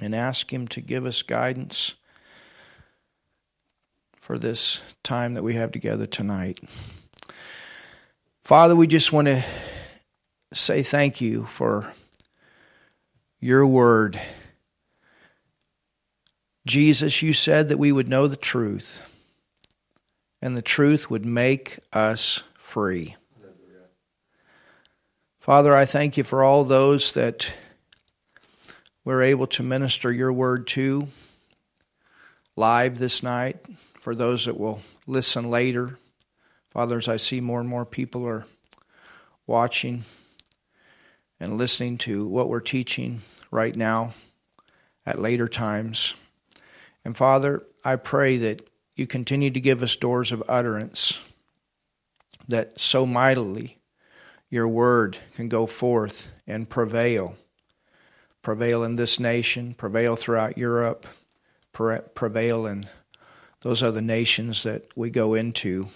and ask Him to give us guidance for this time that we have together tonight. Father, we just want to say thank you for your word. Jesus, you said that we would know the truth, and the truth would make us free. Father, I thank you for all those that we're able to minister your word to live this night, for those that will listen later. Father, as I see more and more people are watching and listening to what we're teaching right now at later times. And Father, I pray that you continue to give us doors of utterance that so mightily your word can go forth and prevail. Prevail in this nation, prevail throughout Europe, prevail in those other nations that we go into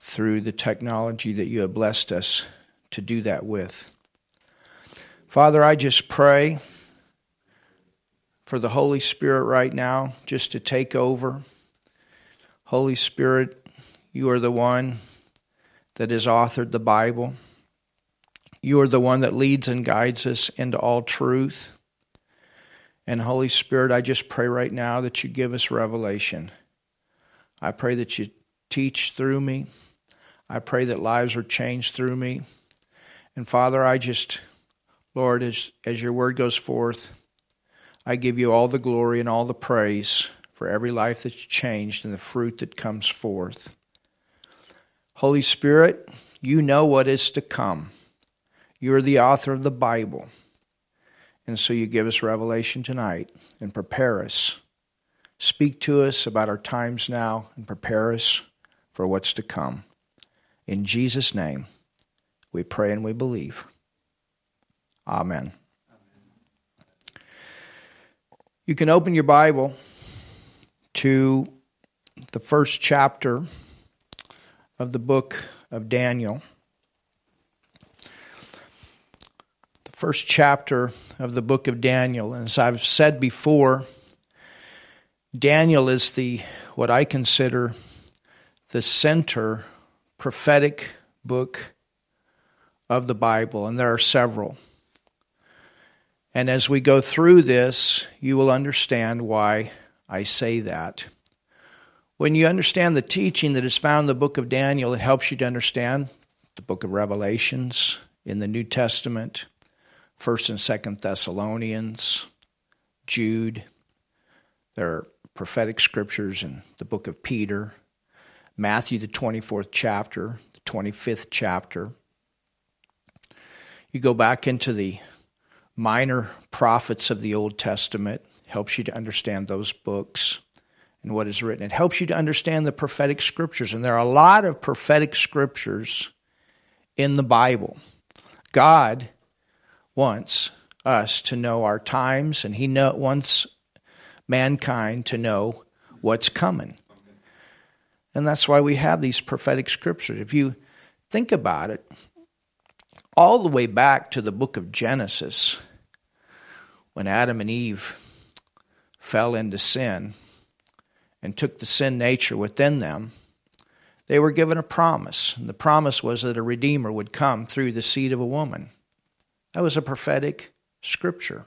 through the technology that you have blessed us to do that with. Father, I just pray for the Holy Spirit right now just to take over. Holy Spirit, you are the one that has authored the Bible. You are the one that leads and guides us into all truth. And Holy Spirit, I just pray right now that you give us revelation. I pray that you teach through me. I pray that lives are changed through me. And Father, I just, Lord, as, as your word goes forth, I give you all the glory and all the praise for every life that's changed and the fruit that comes forth. Holy Spirit, you know what is to come. You are the author of the Bible. And so you give us revelation tonight and prepare us. Speak to us about our times now and prepare us for what's to come. In Jesus' name, we pray and we believe. Amen. You can open your Bible to the first chapter of the book of Daniel. The first chapter of the book of Daniel. And as I've said before, Daniel is the what I consider the center prophetic book of the Bible, and there are several. And as we go through this, you will understand why I say that. When you understand the teaching that is found in the book of Daniel, it helps you to understand the book of Revelations in the New Testament, 1st and 2nd Thessalonians, Jude. There are prophetic scriptures in the book of Peter, Matthew, the 24th chapter, the 25th chapter. You go back into the minor prophets of the Old Testament, helps you to understand those books and what is written. It helps you to understand the prophetic scriptures. And there are a lot of prophetic scriptures in the Bible. God wants us to know our times, and He know, wants mankind to know what's coming. And that's why we have these prophetic scriptures. If you think about it, all the way back to the book of Genesis, when Adam and Eve fell into sin and took the sin nature within them, they were given a promise. And the promise was that a Redeemer would come through the seed of a woman. That was a prophetic scripture.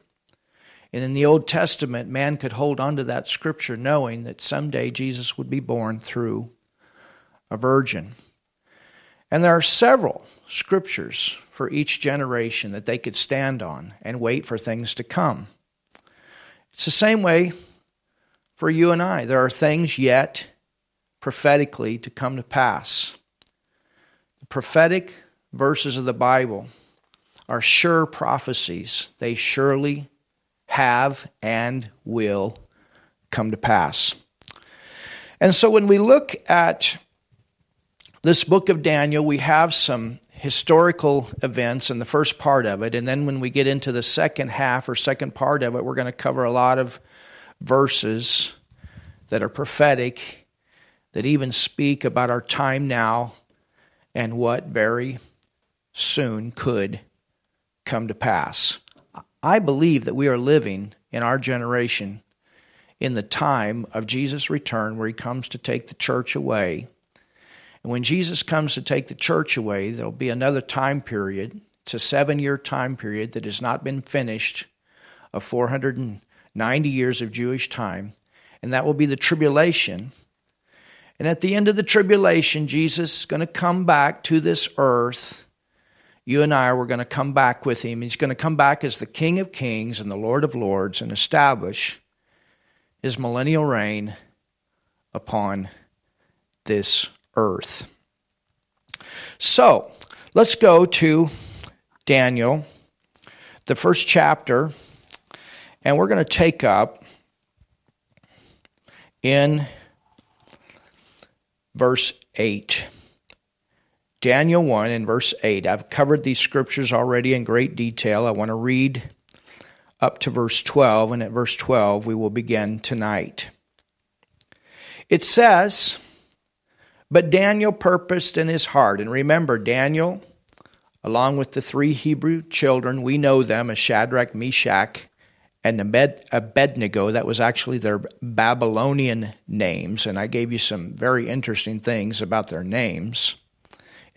And in the Old Testament, man could hold on to that scripture knowing that someday Jesus would be born through a virgin. And there are several scriptures for each generation that they could stand on and wait for things to come. It's the same way for you and I. There are things yet prophetically to come to pass. The prophetic verses of the Bible are sure prophecies. They surely have and will come to pass. And so when we look at this book of Daniel, we have some historical events in the first part of it. And then when we get into the second half or second part of it, we're going to cover a lot of verses that are prophetic, that even speak about our time now and what very soon could come to pass. I believe that we are living in our generation in the time of Jesus' return where he comes to take the church away. And when Jesus comes to take the church away, there'll be another time period. It's a seven year time period that has not been finished of 490 years of Jewish time. And that will be the tribulation. And at the end of the tribulation, Jesus is going to come back to this earth. You and I are going to come back with him. He's going to come back as the King of Kings and the Lord of Lords and establish his millennial reign upon this earth. So, let's go to Daniel, the first chapter, and we're going to take up in verse 8. Daniel 1 and verse 8. I've covered these scriptures already in great detail. I want to read up to verse 12, and at verse 12 we will begin tonight. It says, But Daniel purposed in his heart, and remember, Daniel, along with the three Hebrew children, we know them as Shadrach, Meshach, and Abednego. That was actually their Babylonian names, and I gave you some very interesting things about their names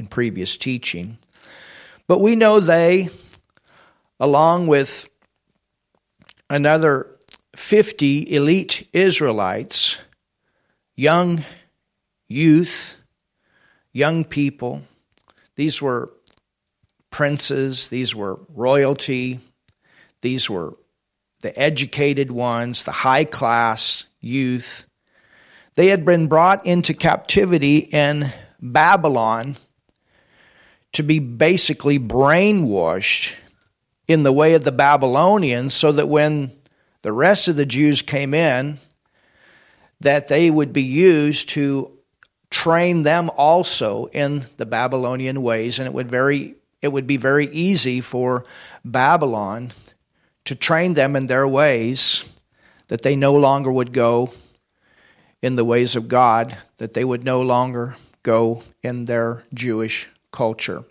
in previous teaching. But we know they, along with another 50 elite Israelites, young youth, young people. These were princes, these were royalty, these were the educated ones, the high class youth. They had been brought into captivity in Babylon to be basically brainwashed in the way of the Babylonians so that when the rest of the Jews came in, that they would be used to train them also in the Babylonian ways, and it would very it would be very easy for Babylon to train them in their ways, that they no longer would go in the ways of God, that they would no longer go in their Jewish culture.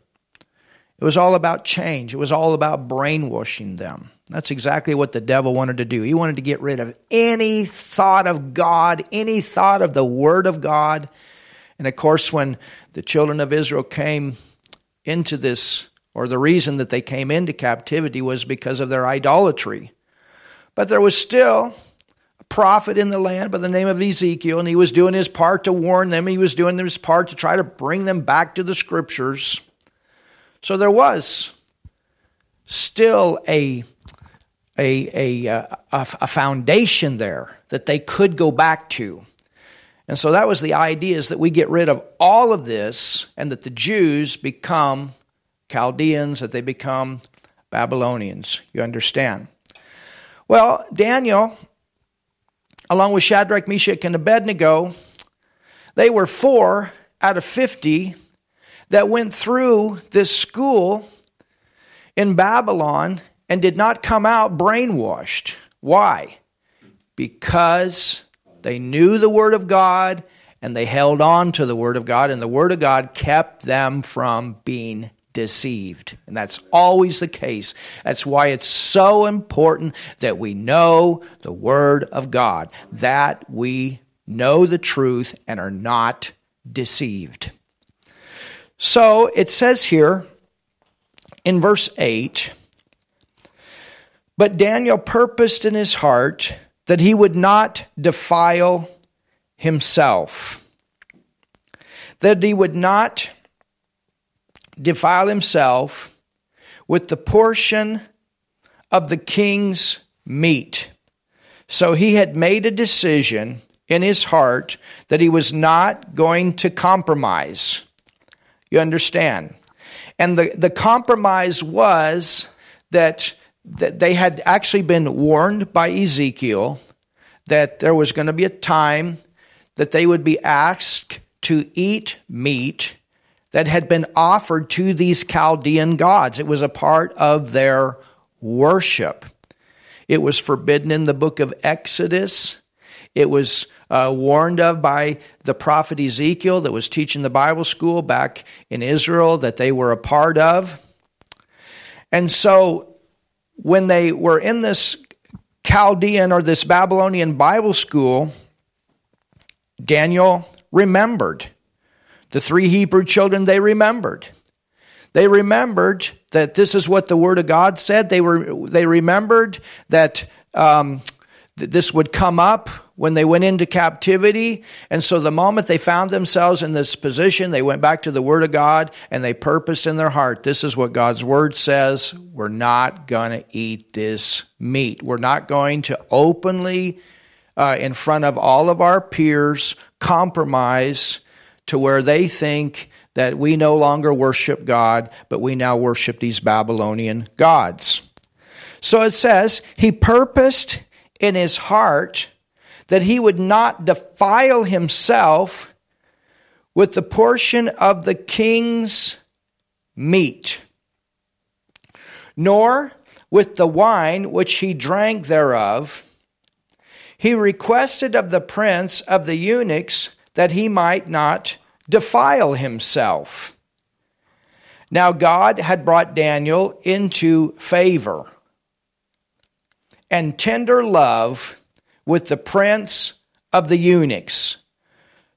It was all about change. It was all about brainwashing them. That's exactly what the devil wanted to do. He wanted to get rid of any thought of God, any thought of the Word of God. And of course, when the children of Israel came into this, or the reason that they came into captivity was because of their idolatry. But there was still prophet in the land by the name of Ezekiel, and he was doing his part to warn them. He was doing his part to try to bring them back to the scriptures. So there was still a, a, a, a, foundation there that they could go back to. And so that was the idea is that we get rid of all of this and that the Jews become Chaldeans, that they become Babylonians. You understand? Well, Daniel, along with Shadrach, Meshach, and Abednego, they were four out of 50 that went through this school in Babylon and did not come out brainwashed. Why? Because they knew the Word of God and they held on to the Word of God, and the Word of God kept them from being deceived. And that's always the case. That's why it's so important that we know the Word of God, that we know the truth and are not deceived. So it says here in verse 8 But Daniel purposed in his heart that he would not defile himself, that he would not defile himself with the portion of the king's meat. So he had made a decision in his heart that he was not going to compromise. You understand? And the, the compromise was that, that they had actually been warned by Ezekiel that there was going to be a time that they would be asked to eat meat that had been offered to these Chaldean gods. It was a part of their worship. It was forbidden in the book of Exodus. It was uh, warned of by the prophet Ezekiel that was teaching the Bible school back in Israel that they were a part of. And so when they were in this Chaldean or this Babylonian Bible school, Daniel remembered. The three Hebrew children, they remembered. They remembered that this is what the Word of God said. They, were, they remembered that, um, this would come up when they went into captivity. And so the moment they found themselves in this position, they went back to the Word of God and they purposed in their heart this is what God's Word says. We're not going to eat this meat. We're not going to openly, uh, in front of all of our peers, compromise to where they think that we no longer worship God, but we now worship these Babylonian gods. So it says, He purposed in his heart that he would not defile himself with the portion of the king's meat, nor with the wine which he drank thereof. He requested of the prince of the eunuchs that he might not defile himself. Now, God had brought Daniel into favor and tender love with the prince of the eunuchs.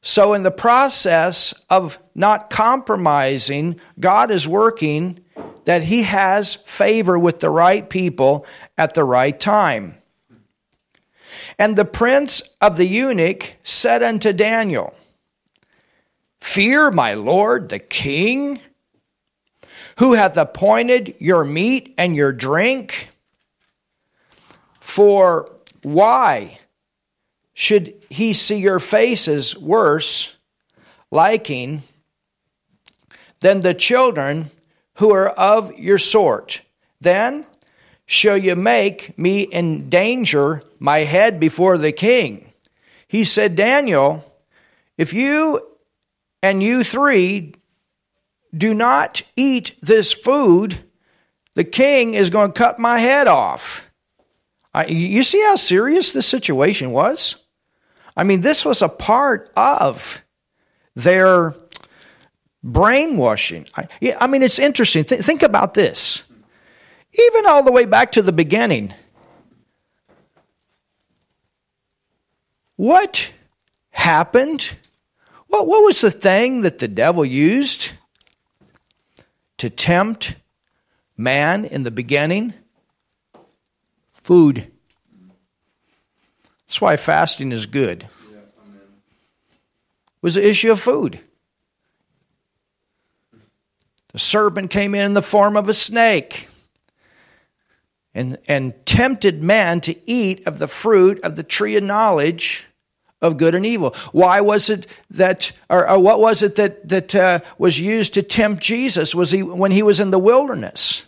So, in the process of not compromising, God is working that he has favor with the right people at the right time. And the prince of the eunuch said unto Daniel, Fear my lord the king, who hath appointed your meat and your drink. For why should he see your faces worse, liking, than the children who are of your sort? Then shall you make me endanger my head before the king. He said, Daniel, if you and you three do not eat this food, the king is going to cut my head off. I, you see how serious this situation was? I mean, this was a part of their brainwashing. I, I mean, it's interesting. Th- think about this. Even all the way back to the beginning, what happened what, what was the thing that the devil used to tempt man in the beginning? Food. That's why fasting is good. Was the issue of food. The serpent came in in the form of a snake and, and tempted man to eat of the fruit of the tree of knowledge of good and evil. Why was it that, or, or what was it that, that uh, was used to tempt Jesus? Was he, when he was in the wilderness?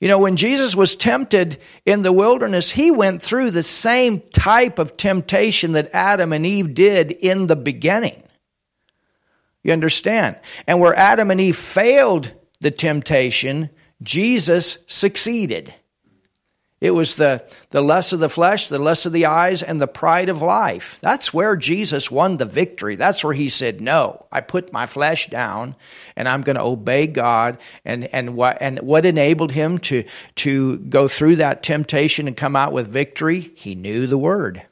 You know, when Jesus was tempted in the wilderness, he went through the same type of temptation that Adam and Eve did in the beginning. You understand? And where Adam and Eve failed the temptation, Jesus succeeded. It was the, the lust of the flesh, the lust of the eyes, and the pride of life. That's where Jesus won the victory. That's where he said, No, I put my flesh down and I'm going to obey God. And, and, what, and what enabled him to, to go through that temptation and come out with victory? He knew the word.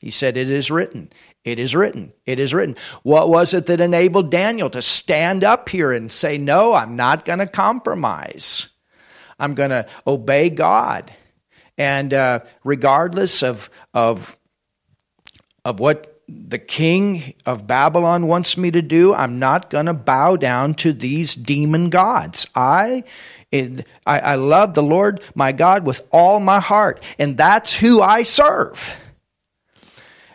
He said, It is written. It is written. It is written. What was it that enabled Daniel to stand up here and say, No, I'm not going to compromise? I'm going to obey God. And uh, regardless of, of, of what the king of Babylon wants me to do, I'm not going to bow down to these demon gods. I, I, I love the Lord my God with all my heart, and that's who I serve.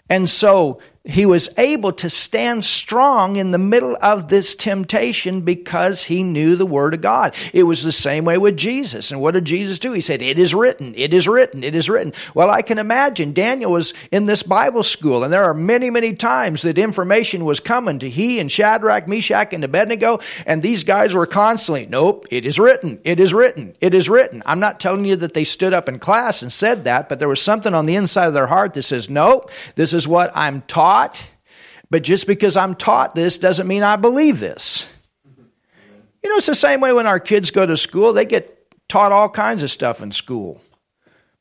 And so he was able to stand strong in the middle of this temptation because he knew the Word of God. It was the same way with Jesus. And what did Jesus do? He said, It is written, it is written, it is written. Well, I can imagine Daniel was in this Bible school, and there are many, many times that information was coming to he and Shadrach, Meshach, and Abednego, and these guys were constantly, Nope, it is written, it is written, it is written. I'm not telling you that they stood up in class and said that, but there was something on the inside of their heart that says, Nope, this is what I'm taught taught, but just because I'm taught this doesn't mean I believe this. You know, it's the same way when our kids go to school, they get taught all kinds of stuff in school.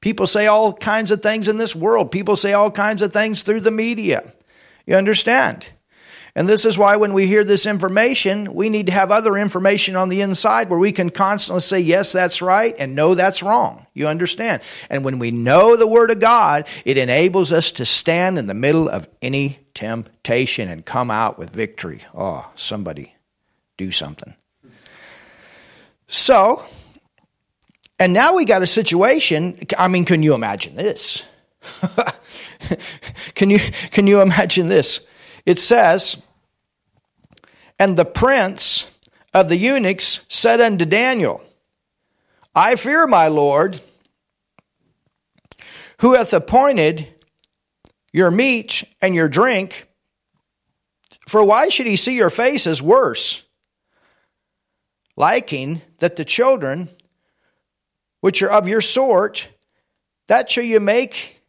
People say all kinds of things in this world. People say all kinds of things through the media. You understand? And this is why when we hear this information, we need to have other information on the inside where we can constantly say, yes, that's right, and no, that's wrong. You understand? And when we know the Word of God, it enables us to stand in the middle of any temptation and come out with victory. Oh, somebody do something. So, and now we got a situation. I mean, can you imagine this? can you can you imagine this? It says, and the prince of the eunuchs said unto Daniel, I fear my Lord, who hath appointed your meat and your drink, for why should he see your faces worse? Liking that the children which are of your sort, that shall you make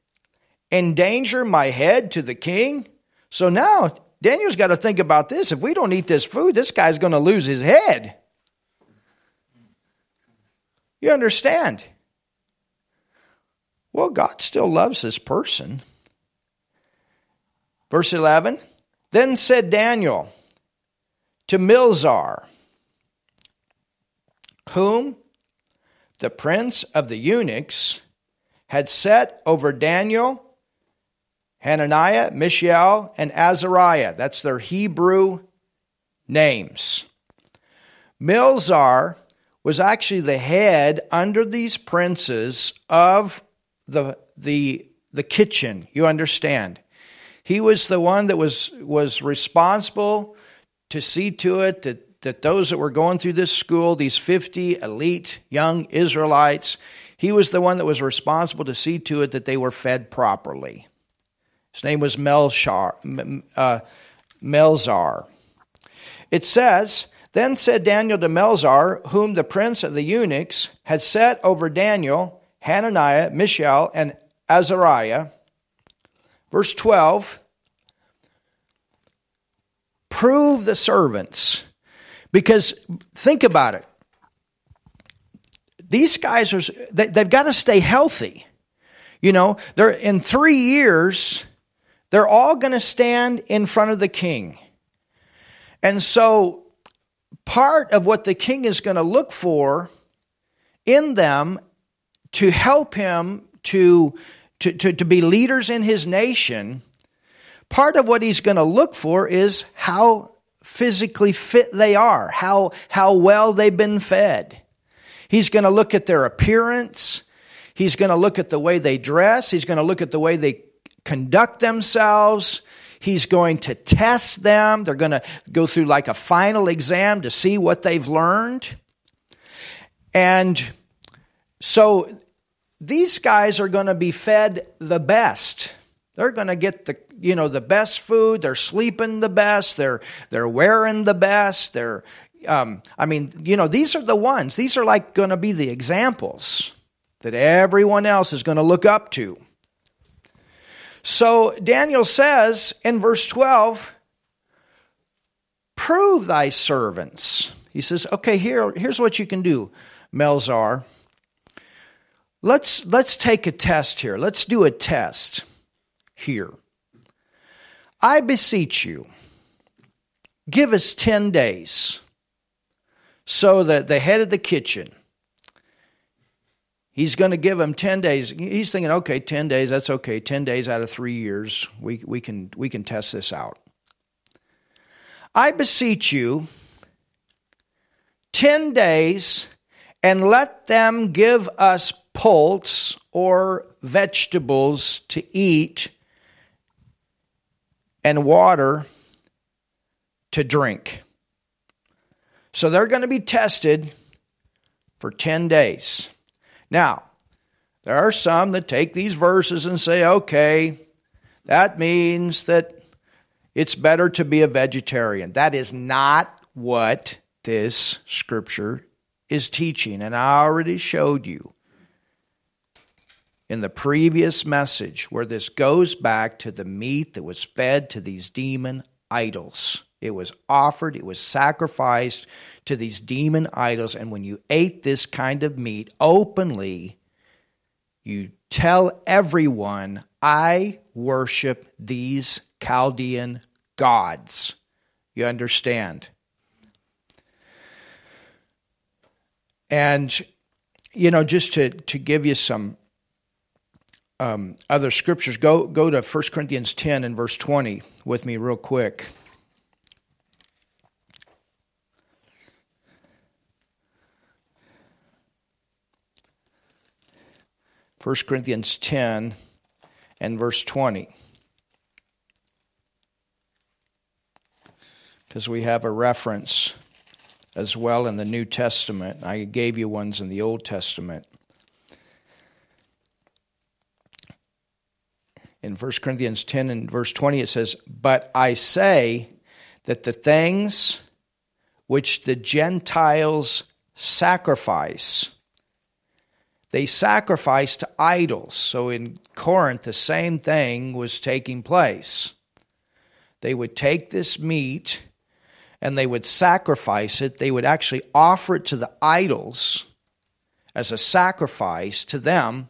endanger my head to the king? So now Daniel's got to think about this. If we don't eat this food, this guy's going to lose his head. You understand? Well, God still loves this person. Verse 11 Then said Daniel to Melzar, whom the prince of the eunuchs had set over Daniel Hananiah, Mishael, and Azariah. That's their Hebrew names. Milzar was actually the head under these princes of the, the, the kitchen, you understand. He was the one that was, was responsible to see to it that, that those that were going through this school, these 50 elite young Israelites, he was the one that was responsible to see to it that they were fed properly. His name was uh, Melzar. It says, Then said Daniel to Melzar, whom the prince of the eunuchs had set over Daniel, Hananiah, Mishael, and Azariah. Verse 12 Prove the servants. Because think about it. These guys are, they, they've got to stay healthy. You know, they're in three years they're all going to stand in front of the king. And so, part of what the king is going to look for in them to help him to, to, to, to be leaders in his nation, part of what he's going to look for is how physically fit they are, how, how well they've been fed. He's going to look at their appearance. He's going to look at the way they dress. He's going to look at the way they conduct themselves. He's going to test them. They're going to go through like a final exam to see what they've learned. And so these guys are going to be fed the best. They're going to get the you know the best food. They're sleeping the best. They're they're wearing the best. They're um, I mean you know these are the ones. These are like going to be the examples that everyone else is going to look up to. So Daniel says in verse 12, prove thy servants. He says, okay, here, here's what you can do, Melzar. Let's, let's take a test here. Let's do a test here. I beseech you, give us 10 days so that the head of the kitchen He's going to give them 10 days. He's thinking, okay, 10 days, that's okay. 10 days out of three years, we, we, can, we can test this out. I beseech you, 10 days, and let them give us pulse or vegetables to eat and water to drink. So they're going to be tested for 10 days. Now, there are some that take these verses and say, okay, that means that it's better to be a vegetarian. That is not what this scripture is teaching. And I already showed you in the previous message where this goes back to the meat that was fed to these demon idols. It was offered, it was sacrificed to these demon idols. And when you ate this kind of meat openly, you tell everyone, I worship these Chaldean gods. You understand? And, you know, just to, to give you some um, other scriptures, go, go to 1 Corinthians 10 and verse 20 with me, real quick. 1 Corinthians 10 and verse 20. Because we have a reference as well in the New Testament. I gave you ones in the Old Testament. In 1 Corinthians 10 and verse 20, it says, But I say that the things which the Gentiles sacrifice, they sacrificed to idols. So in Corinth, the same thing was taking place. They would take this meat and they would sacrifice it. They would actually offer it to the idols as a sacrifice to them.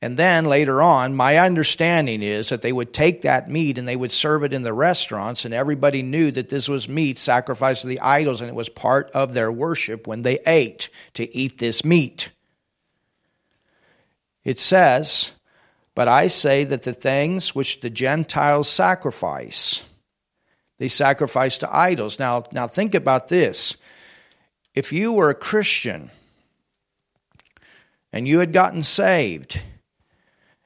And then later on, my understanding is that they would take that meat and they would serve it in the restaurants, and everybody knew that this was meat sacrificed to the idols, and it was part of their worship when they ate to eat this meat. It says, But I say that the things which the Gentiles sacrifice, they sacrifice to idols. Now, now think about this. If you were a Christian and you had gotten saved,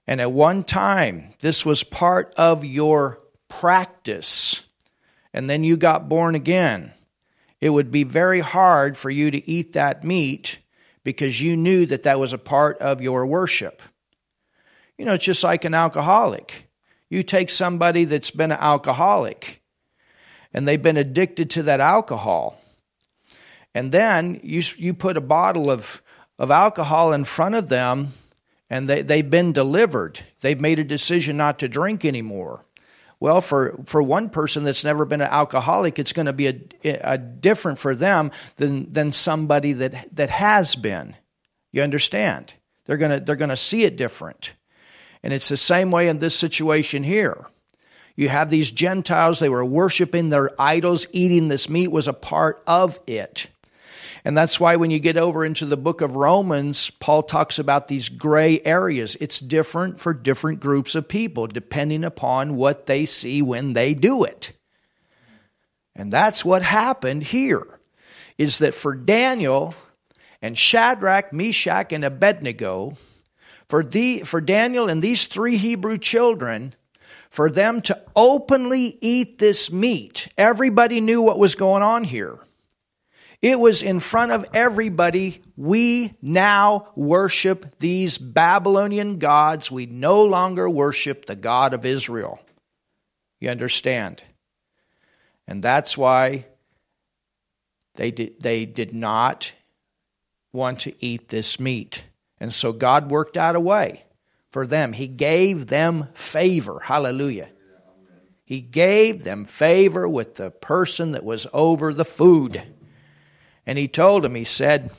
and at one time this was part of your practice, and then you got born again, it would be very hard for you to eat that meat because you knew that that was a part of your worship. You know, it's just like an alcoholic. You take somebody that's been an alcoholic and they've been addicted to that alcohol. And then you, you put a bottle of, of alcohol in front of them and they, they've been delivered. They've made a decision not to drink anymore. Well, for, for one person that's never been an alcoholic, it's going to be a, a different for them than, than somebody that, that has been. You understand? They're going to, they're going to see it different. And it's the same way in this situation here. You have these Gentiles, they were worshiping their idols, eating this meat was a part of it. And that's why when you get over into the book of Romans, Paul talks about these gray areas. It's different for different groups of people, depending upon what they see when they do it. And that's what happened here, is that for Daniel and Shadrach, Meshach, and Abednego, for, the, for Daniel and these three Hebrew children, for them to openly eat this meat, everybody knew what was going on here. It was in front of everybody. We now worship these Babylonian gods. We no longer worship the God of Israel. You understand? And that's why they did, they did not want to eat this meat. And so God worked out a way for them. He gave them favor. Hallelujah. He gave them favor with the person that was over the food. And he told him, he said,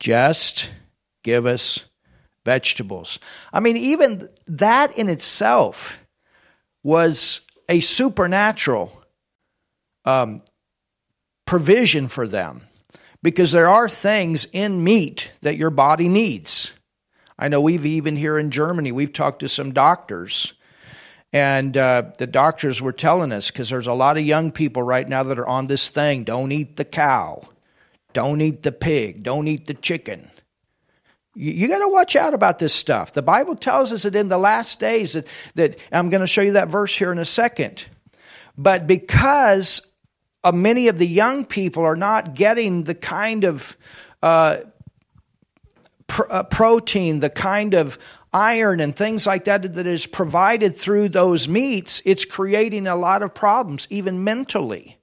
just give us vegetables. I mean, even that in itself was a supernatural um, provision for them because there are things in meat that your body needs. I know we've even here in Germany, we've talked to some doctors and uh, the doctors were telling us because there's a lot of young people right now that are on this thing don't eat the cow, don't eat the pig, don't eat the chicken. You, got to watch out about this stuff. The Bible tells us that in the last days, that, that I'm going to show you that verse here in a second. But because uh, many of the young people are not getting the kind of uh, pr- uh, protein, the kind of iron and things like that that is provided through those meats, it's creating a lot of problems, even mentally,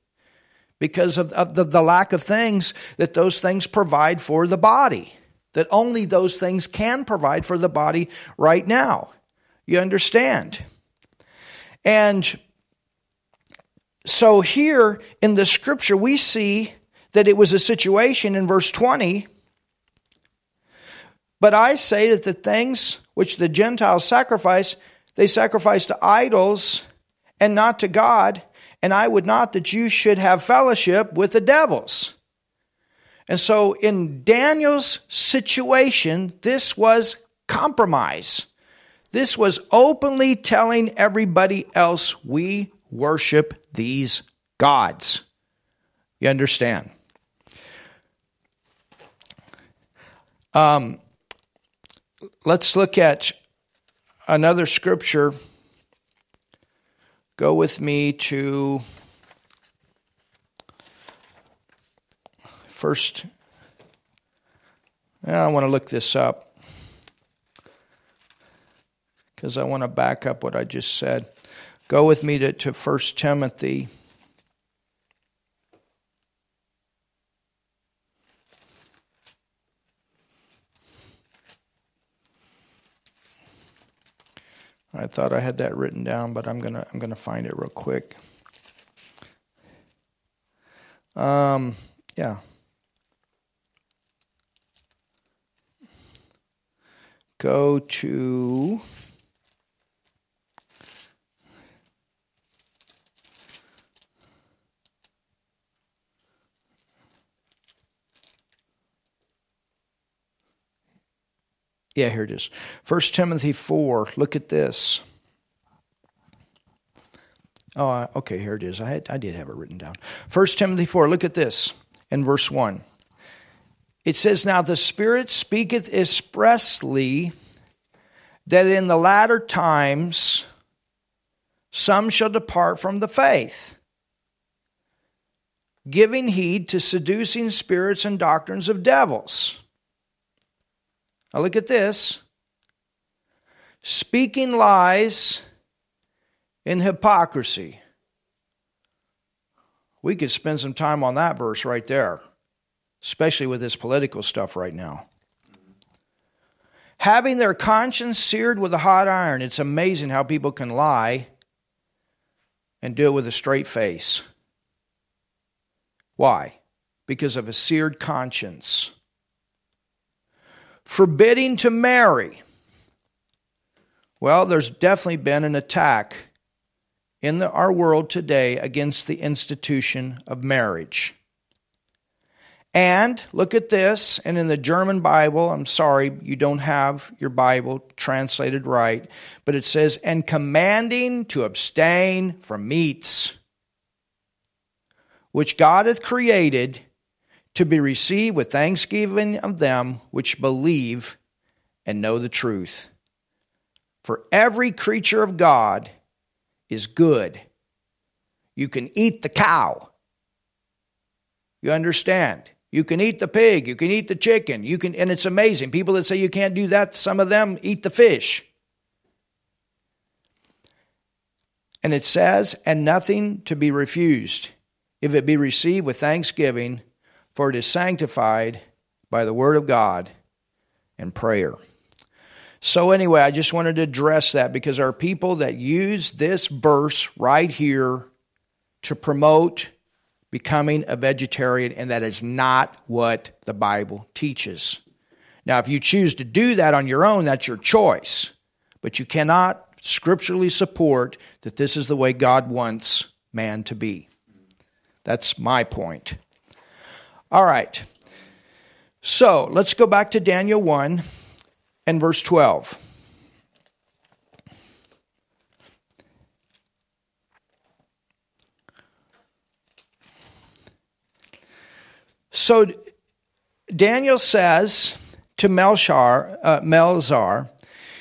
because of, of the, the lack of things that those things provide for the body, that only those things can provide for the body right now. You understand? And so here in the scripture, we see that it was a situation in verse 20 But I say that the things which the Gentiles sacrifice, they sacrifice to idols and not to God. And I would not that you should have fellowship with the devils. And so in Daniel's situation, this was compromise. This was openly telling everybody else we worship these gods. You understand? Um, let's look at another scripture. Go with me to first. I want to look this up because I want to back up what I just said. Go with me to, to 1 Timothy. I thought I had that written down, but I'm gonna I'm gonna find it real quick. Um, yeah. Go to Yeah, here it is. 1 Timothy 4. Look at this. Oh, okay, here it is. I, had, I did have it written down. 1 Timothy 4. Look at this in verse 1. It says, Now the Spirit speaketh expressly that in the latter times some shall depart from the faith, giving heed to seducing spirits and doctrines of devils now look at this speaking lies in hypocrisy. We could spend some time on that verse right there, especially with this political stuff right now. Having their conscience seared with a hot iron. It's amazing how people can lie and do it with a straight face. Why? Because of a seared conscience forbidding to marry. Well, there's definitely been an attack in the, our world today against the institution of marriage. And look at this, and in the German Bible, I'm sorry, you don't have your Bible translated right, but it says, and commanding to abstain from meats, which God hath created to be received with thanksgiving of them which believe and know the truth. For every creature of God is good. You can eat the cow. You understand? You can eat the pig, you can eat the chicken, you can and it's amazing. People that say you can't do that, some of them eat the fish. And it says, and nothing to be refused, if it be received with thanksgiving for it is sanctified by the word of God and prayer. So, anyway, I just wanted to address that because there are people that use this verse right here to promote becoming a vegetarian, and that is not what the Bible teaches. Now, if you choose to do that on your own, that's your choice. But you cannot scripturally support that this is the way God wants man to be. That's my point. All right. So let's go back to Daniel 1 and verse 12. So Daniel says to Melchar, uh, Melzar,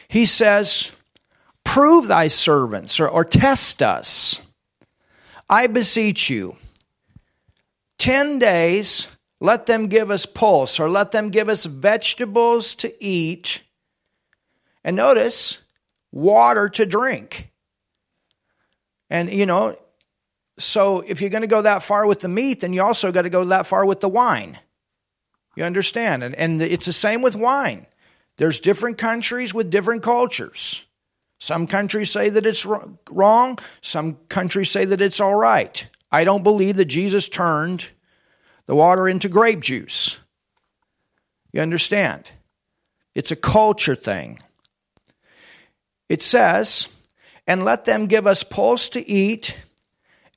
he says, Prove thy servants or, or test us. I beseech you. Ten days let them give us pulse or let them give us vegetables to eat. And notice, water to drink. And, you know, so if you're going to go that far with the meat, then you also got to go that far with the wine. You understand? And, and it's the same with wine. There's different countries with different cultures. Some countries say that it's wrong, some countries say that it's all right. I don't believe that Jesus turned the water into grape juice. You understand? it's a culture thing. It says, and let them give us pulse to eat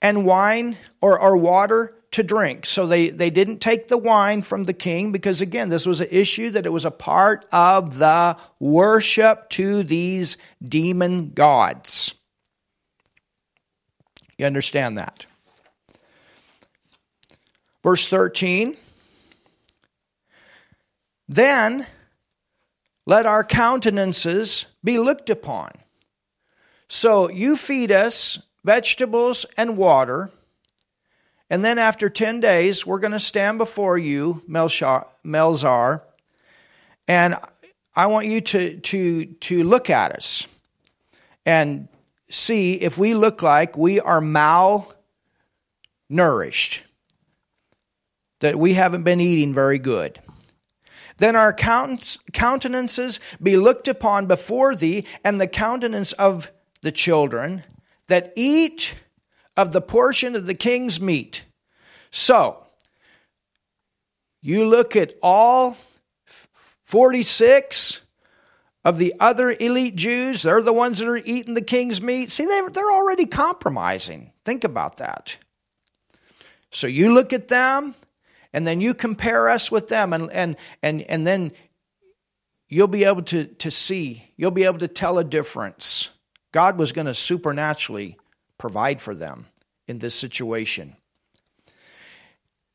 and wine or, or water to drink. So they, they didn't take the wine from the king because, again, this was an issue that it was a part of the worship to these demon gods. You understand that? Verse 13 Then let our countenances be looked upon. So you feed us vegetables and water. And then after 10 days, we're going to stand before you, Melzar, and I want you to, to, to look at us and see if we look like we are malnourished, that we haven't been eating very good. Then our countenances be looked upon before thee, and the countenance of the children that eat of the portion of the king's meat. So, you look at all 46 of the other elite Jews, they're the ones that are eating the king's meat. See, they're already compromising. Think about that. So you look at them, and then you compare us with them, and, and, and, and then you'll be able to, to see, you'll be able to tell a difference. God was going to supernaturally provide for them in this situation.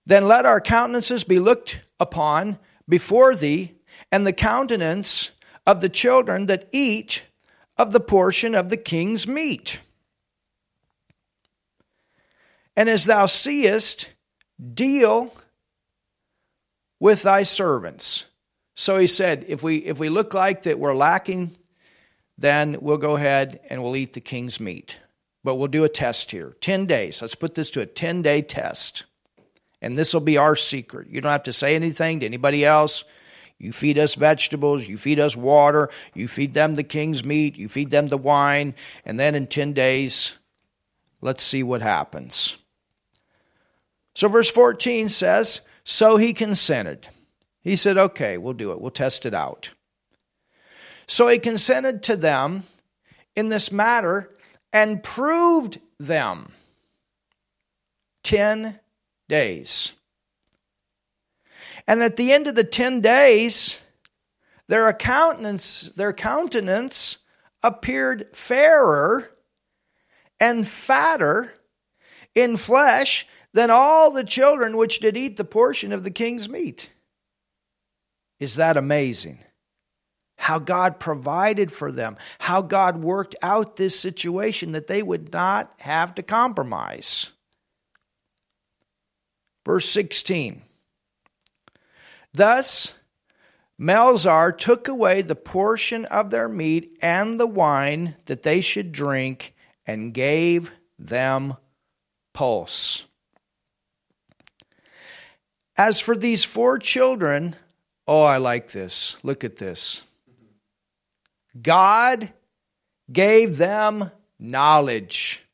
Then let our countenances be looked upon before thee, and the countenance of the children that eat of the portion of the king's meat. And as thou seest, deal with thy servants. So he said, if we if we look like that we're lacking, then we'll go ahead and we'll eat the king's meat. But we'll do a test here 10 days. Let's put this to a 10 day test. And this will be our secret. You don't have to say anything to anybody else. You feed us vegetables, you feed us water, you feed them the king's meat, you feed them the wine, and then in 10 days, let's see what happens. So, verse 14 says, So he consented. He said, Okay, we'll do it, we'll test it out. So he consented to them in this matter and proved them. 10 days. And at the end of the 10 days, their countenance, their countenance appeared fairer and fatter in flesh than all the children which did eat the portion of the king's meat. Is that amazing? how God provided for them, how God worked out this situation that they would not have to compromise. Verse 16 Thus Melzar took away the portion of their meat and the wine that they should drink and gave them pulse. As for these four children, oh, I like this. Look at this. God gave them knowledge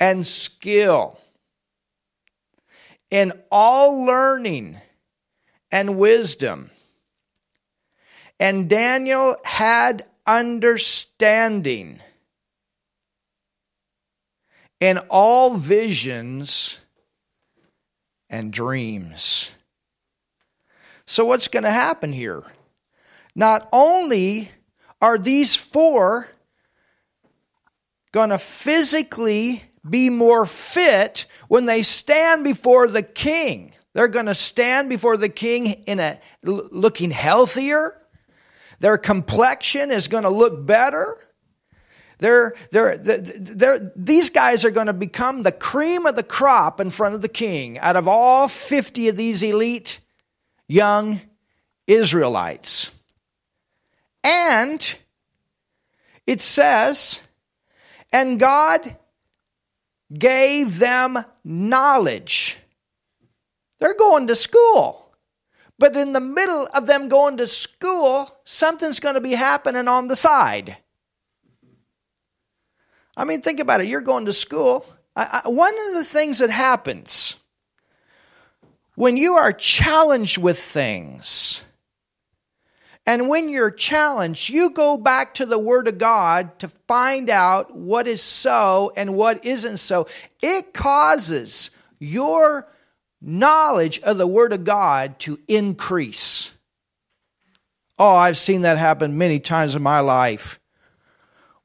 and skill in all learning and wisdom. And Daniel had understanding in all visions and dreams. So, what's going to happen here? Not only are these four going to physically be more fit when they stand before the king, they're going to stand before the king in a looking healthier. Their complexion is going to look better. They're, they're, they're, these guys are going to become the cream of the crop in front of the king out of all 50 of these elite young Israelites. And it says, and God gave them knowledge. They're going to school. But in the middle of them going to school, something's going to be happening on the side. I mean, think about it. You're going to school. I, I, one of the things that happens when you are challenged with things, and when you're challenged, you go back to the Word of God to find out what is so and what isn't so. It causes your knowledge of the Word of God to increase. Oh, I've seen that happen many times in my life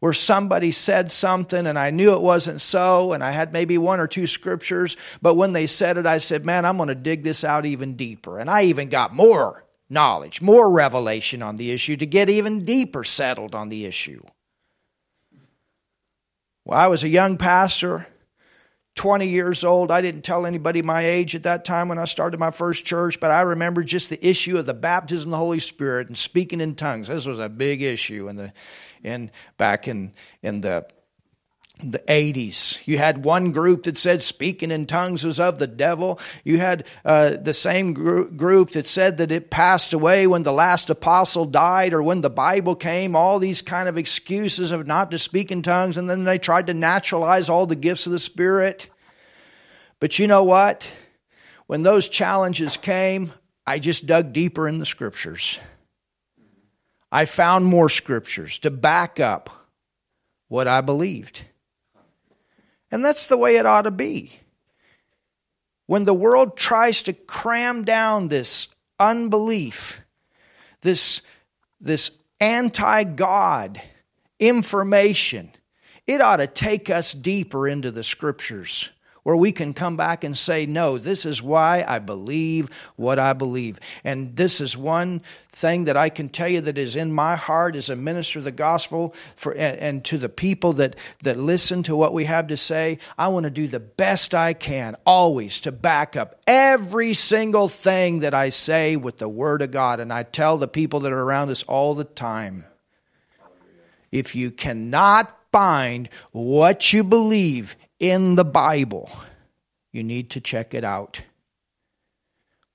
where somebody said something and I knew it wasn't so, and I had maybe one or two scriptures, but when they said it, I said, Man, I'm going to dig this out even deeper. And I even got more knowledge, more revelation on the issue to get even deeper settled on the issue. Well, I was a young pastor 20 years old. I didn't tell anybody my age at that time when I started my first church, but I remember just the issue of the baptism of the Holy Spirit and speaking in tongues. This was a big issue in the in back in in the the 80s. You had one group that said speaking in tongues was of the devil. You had uh, the same gr- group that said that it passed away when the last apostle died or when the Bible came. All these kind of excuses of not to speak in tongues, and then they tried to naturalize all the gifts of the Spirit. But you know what? When those challenges came, I just dug deeper in the scriptures. I found more scriptures to back up what I believed. And that's the way it ought to be. When the world tries to cram down this unbelief, this, this anti God information, it ought to take us deeper into the scriptures where we can come back and say, No, this is why I believe what I believe. And this is one thing that I can tell you that is in my heart as a minister of the gospel for, and, and to the people that, that listen to what we have to say. I want to do the best I can always to back up every single thing that I say with the Word of God. And I tell the people that are around us all the time if you cannot find what you believe in the Bible, you need to check it out.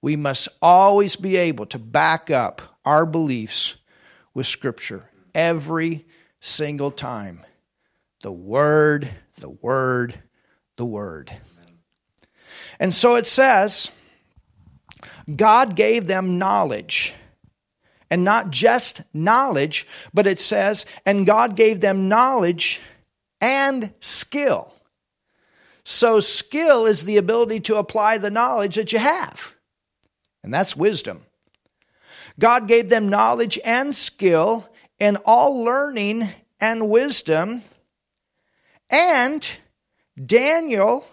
We must always be able to back up our beliefs with Scripture every single time. The Word, the Word, the Word. And so it says, God gave them knowledge. And not just knowledge, but it says, and God gave them knowledge and skill. So, skill is the ability to apply the knowledge that you have, and that's wisdom. God gave them knowledge and skill in all learning and wisdom, and Daniel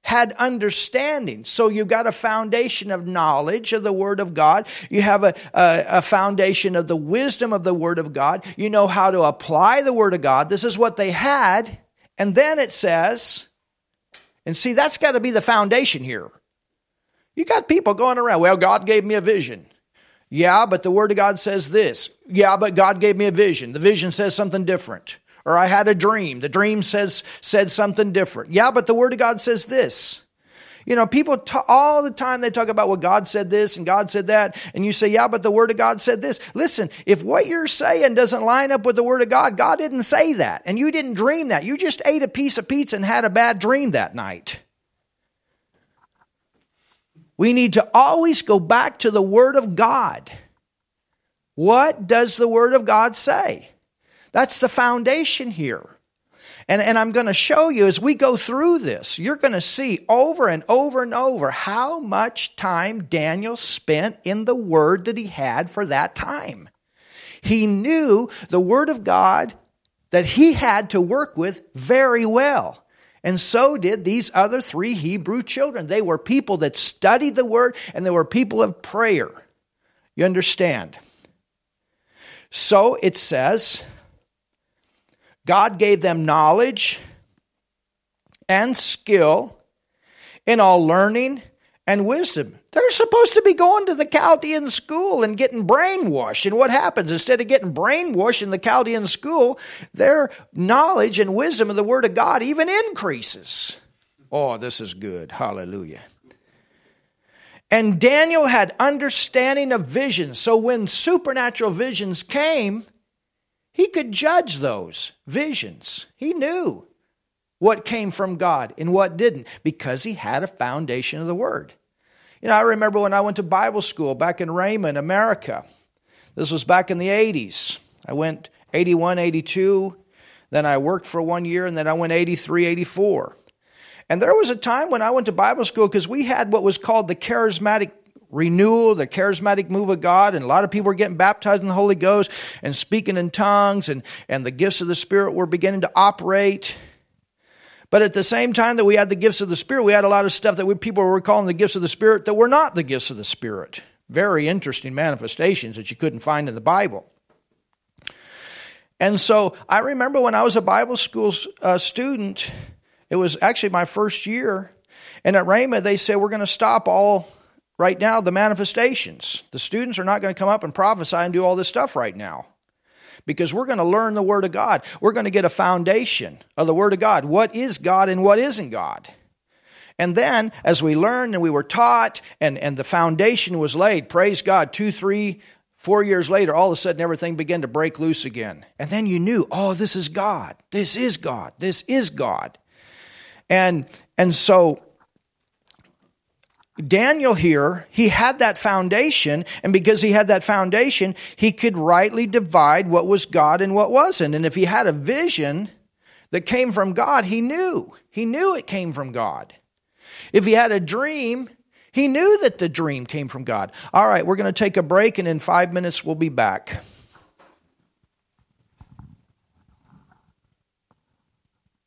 had understanding. So you've got a foundation of knowledge of the Word of God. You have a, a, a, foundation of the wisdom of the Word of God. You know how to apply the Word of God. This is what they had. And then it says, and see, that's got to be the foundation here. You got people going around, well, God gave me a vision. Yeah, but the Word of God says this. Yeah, but God gave me a vision. The vision says something different. Or I had a dream. The dream says said something different. Yeah, but the Word of God says this. You know, people t- all the time they talk about what God said this and God said that, and you say, yeah, but the Word of God said this. Listen, if what you're saying doesn't line up with the Word of God, God didn't say that, and you didn't dream that. You just ate a piece of pizza and had a bad dream that night. We need to always go back to the Word of God. What does the Word of God say? That's the foundation here. And, and I'm going to show you as we go through this, you're going to see over and over and over how much time Daniel spent in the word that he had for that time. He knew the word of God that he had to work with very well. And so did these other three Hebrew children. They were people that studied the word and they were people of prayer. You understand? So it says, God gave them knowledge and skill in all learning and wisdom. They're supposed to be going to the Chaldean school and getting brainwashed. And what happens? Instead of getting brainwashed in the Chaldean school, their knowledge and wisdom of the Word of God even increases. Oh, this is good. Hallelujah. And Daniel had understanding of visions. So when supernatural visions came, he could judge those visions. He knew what came from God and what didn't because he had a foundation of the Word. You know, I remember when I went to Bible school back in Rhema, America. This was back in the 80s. I went 81, 82. Then I worked for one year, and then I went 83, 84. And there was a time when I went to Bible school because we had what was called the charismatic renewal, the charismatic move of God, and a lot of people were getting baptized in the Holy Ghost and speaking in tongues, and, and the gifts of the Spirit were beginning to operate. But at the same time that we had the gifts of the Spirit, we had a lot of stuff that we, people were calling the gifts of the Spirit that were not the gifts of the Spirit. Very interesting manifestations that you couldn't find in the Bible. And so I remember when I was a Bible school uh, student, it was actually my first year, and at Rhema they said we're going to stop all right now the manifestations. The students are not going to come up and prophesy and do all this stuff right now because we're going to learn the Word of God. We're going to get a foundation of the Word of God. What is God and what isn't God? And then, as we learned and we were taught, and, and the foundation was laid, praise God, two, three, four years later, all of a sudden everything began to break loose again. And then you knew, oh, this is God. This is God. This is God. And, and so Daniel here, he had that foundation, and because he had that foundation, he could rightly divide what was God and what wasn't. And if he had a vision that came from God, he knew. He knew it came from God. If he had a dream, he knew that the dream came from God. All right, we're going to take a break, and in five minutes, we'll be back.